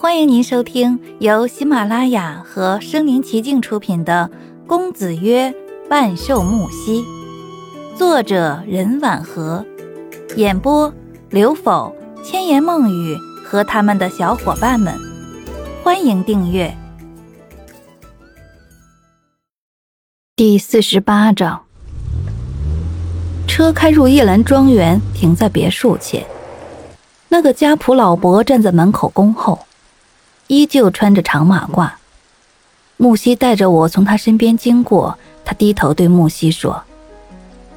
欢迎您收听由喜马拉雅和声临其境出品的《公子曰万寿木兮》，作者任婉和，演播刘否、千言梦语和他们的小伙伴们。欢迎订阅。第四十八章，车开入叶兰庄园，停在别墅前。那个家仆老伯站在门口恭候。依旧穿着长马褂，木西带着我从他身边经过，他低头对木西说：“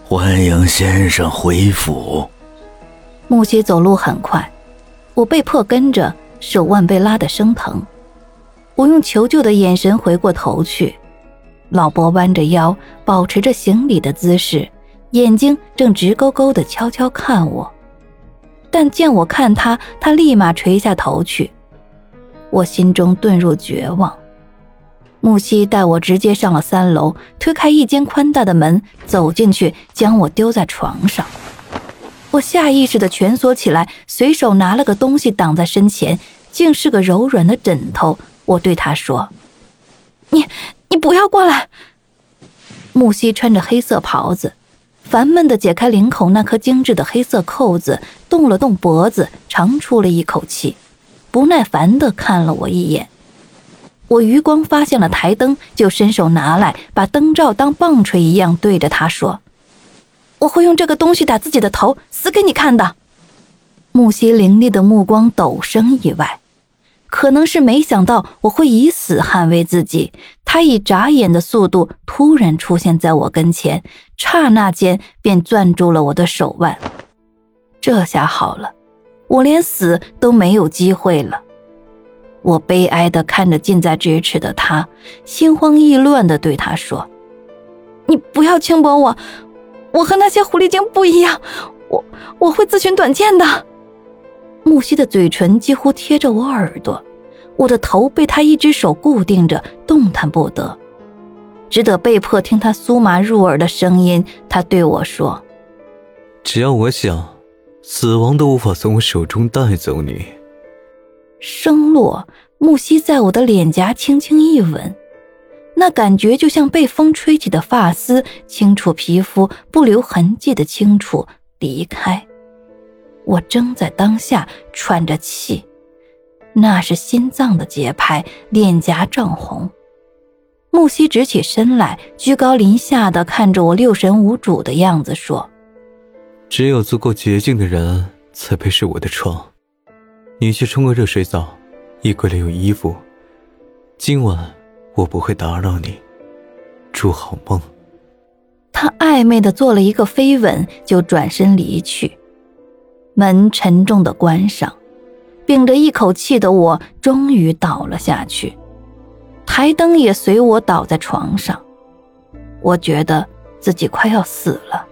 欢迎先生回府。”木西走路很快，我被迫跟着，手腕被拉得生疼。我用求救的眼神回过头去，老伯弯着腰，保持着行礼的姿势，眼睛正直勾勾的悄悄看我。但见我看他，他立马垂下头去。我心中遁入绝望。木西带我直接上了三楼，推开一间宽大的门，走进去，将我丢在床上。我下意识的蜷缩起来，随手拿了个东西挡在身前，竟是个柔软的枕头。我对他说：“你，你不要过来。”木西穿着黑色袍子，烦闷的解开领口那颗精致的黑色扣子，动了动脖子，长出了一口气。不耐烦地看了我一眼，我余光发现了台灯，就伸手拿来，把灯罩当棒槌一样对着他说：“我会用这个东西打自己的头，死给你看的。”木西凌厉的目光陡生意外，可能是没想到我会以死捍卫自己，他以眨眼的速度突然出现在我跟前，刹那间便攥住了我的手腕。这下好了。我连死都没有机会了，我悲哀的看着近在咫尺的他，心慌意乱的对他说：“你不要轻薄我，我和那些狐狸精不一样，我我会自寻短见的。”木西的嘴唇几乎贴着我耳朵，我的头被他一只手固定着，动弹不得，只得被迫听他酥麻入耳的声音。他对我说：“只要我想。”死亡都无法从我手中带走你。声落，木西在我的脸颊轻轻一吻，那感觉就像被风吹起的发丝，轻触皮肤，不留痕迹的清楚离开。我正在当下喘着气，那是心脏的节拍，脸颊涨红。木西直起身来，居高临下的看着我，六神无主的样子说。只有足够洁净的人才配睡我的床。你去冲个热水澡，衣柜里有衣服。今晚我不会打扰你，祝好梦。他暧昧的做了一个飞吻，就转身离去。门沉重的关上，屏着一口气的我终于倒了下去，台灯也随我倒在床上。我觉得自己快要死了。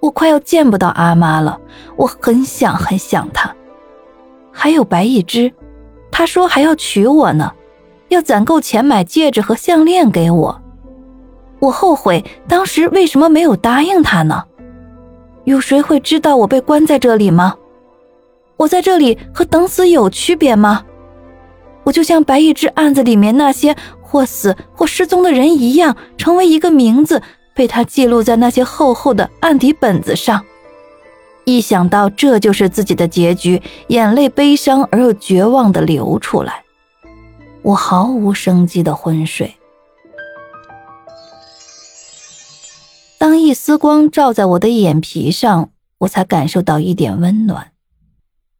我快要见不到阿妈了，我很想很想她。还有白一枝，她说还要娶我呢，要攒够钱买戒指和项链给我。我后悔当时为什么没有答应她呢？有谁会知道我被关在这里吗？我在这里和等死有区别吗？我就像白一枝案子里面那些或死或失踪的人一样，成为一个名字。被他记录在那些厚厚的案底本子上，一想到这就是自己的结局，眼泪悲伤而又绝望的流出来，我毫无生机的昏睡。当一丝光照在我的眼皮上，我才感受到一点温暖。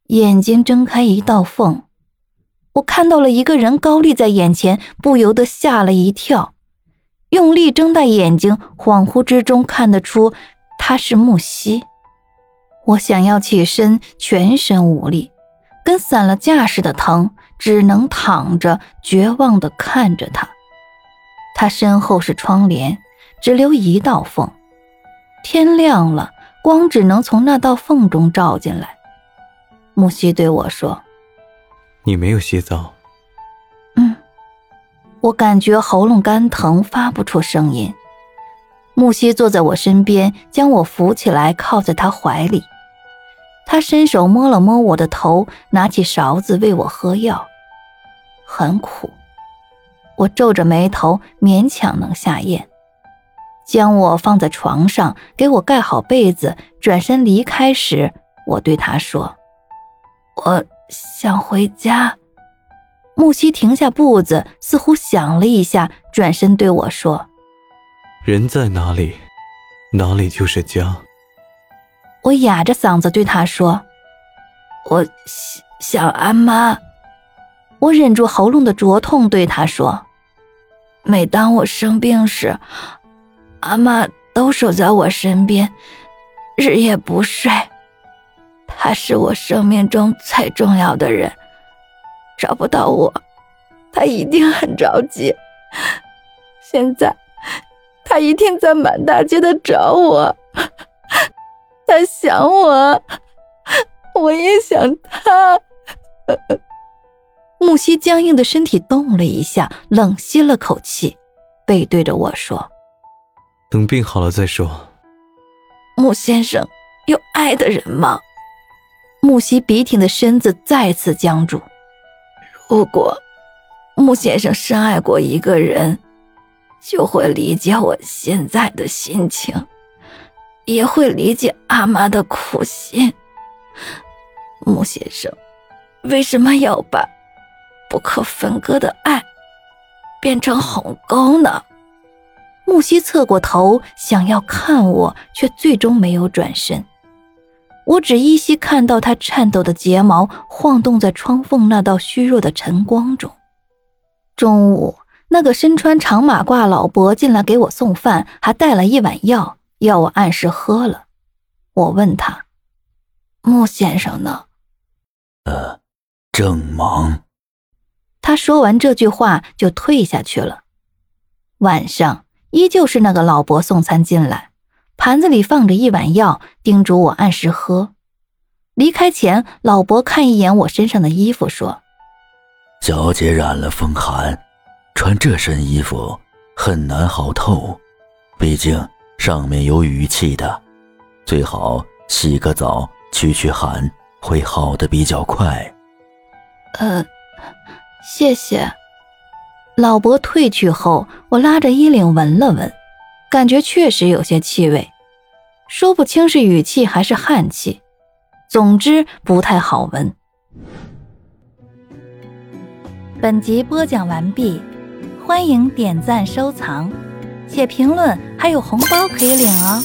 眼睛睁开一道缝，我看到了一个人高立在眼前，不由得吓了一跳。用力睁大眼睛，恍惚之中看得出他是木西。我想要起身，全身无力，跟散了架似的疼，只能躺着，绝望地看着他。他身后是窗帘，只留一道缝。天亮了，光只能从那道缝中照进来。木西对我说：“你没有洗澡。”我感觉喉咙干疼，发不出声音。木西坐在我身边，将我扶起来，靠在他怀里。他伸手摸了摸我的头，拿起勺子喂我喝药。很苦。我皱着眉头，勉强能下咽。将我放在床上，给我盖好被子，转身离开时，我对他说：“我想回家。”木西停下步子，似乎想了一下，转身对我说：“人在哪里，哪里就是家。”我哑着嗓子对他说：“我想想阿妈。”我忍住喉咙的灼痛，对他说：“每当我生病时，阿妈都守在我身边，日夜不睡。她是我生命中最重要的人。”找不到我，他一定很着急。现在，他一定在满大街的找我。他想我，我也想他。木西僵硬的身体动了一下，冷吸了口气，背对着我说：“等病好了再说。”木先生有爱的人吗？木西笔挺的身子再次僵住。如果穆先生深爱过一个人，就会理解我现在的心情，也会理解阿妈的苦心。穆先生为什么要把不可分割的爱变成鸿沟呢？木西侧过头想要看我，却最终没有转身。我只依稀看到他颤抖的睫毛晃动在窗缝那道虚弱的晨光中。中午，那个身穿长马褂老伯进来给我送饭，还带了一碗药，要我按时喝了。我问他：“穆先生呢？”“呃，正忙。”他说完这句话就退下去了。晚上，依旧是那个老伯送餐进来。盘子里放着一碗药，叮嘱我按时喝。离开前，老伯看一眼我身上的衣服，说：“小姐染了风寒，穿这身衣服很难好透，毕竟上面有雨气的，最好洗个澡驱驱寒，会好的比较快。”呃，谢谢。老伯退去后，我拉着衣领闻了闻。感觉确实有些气味，说不清是语气还是汗气，总之不太好闻。本集播讲完毕，欢迎点赞收藏，且评论还有红包可以领哦。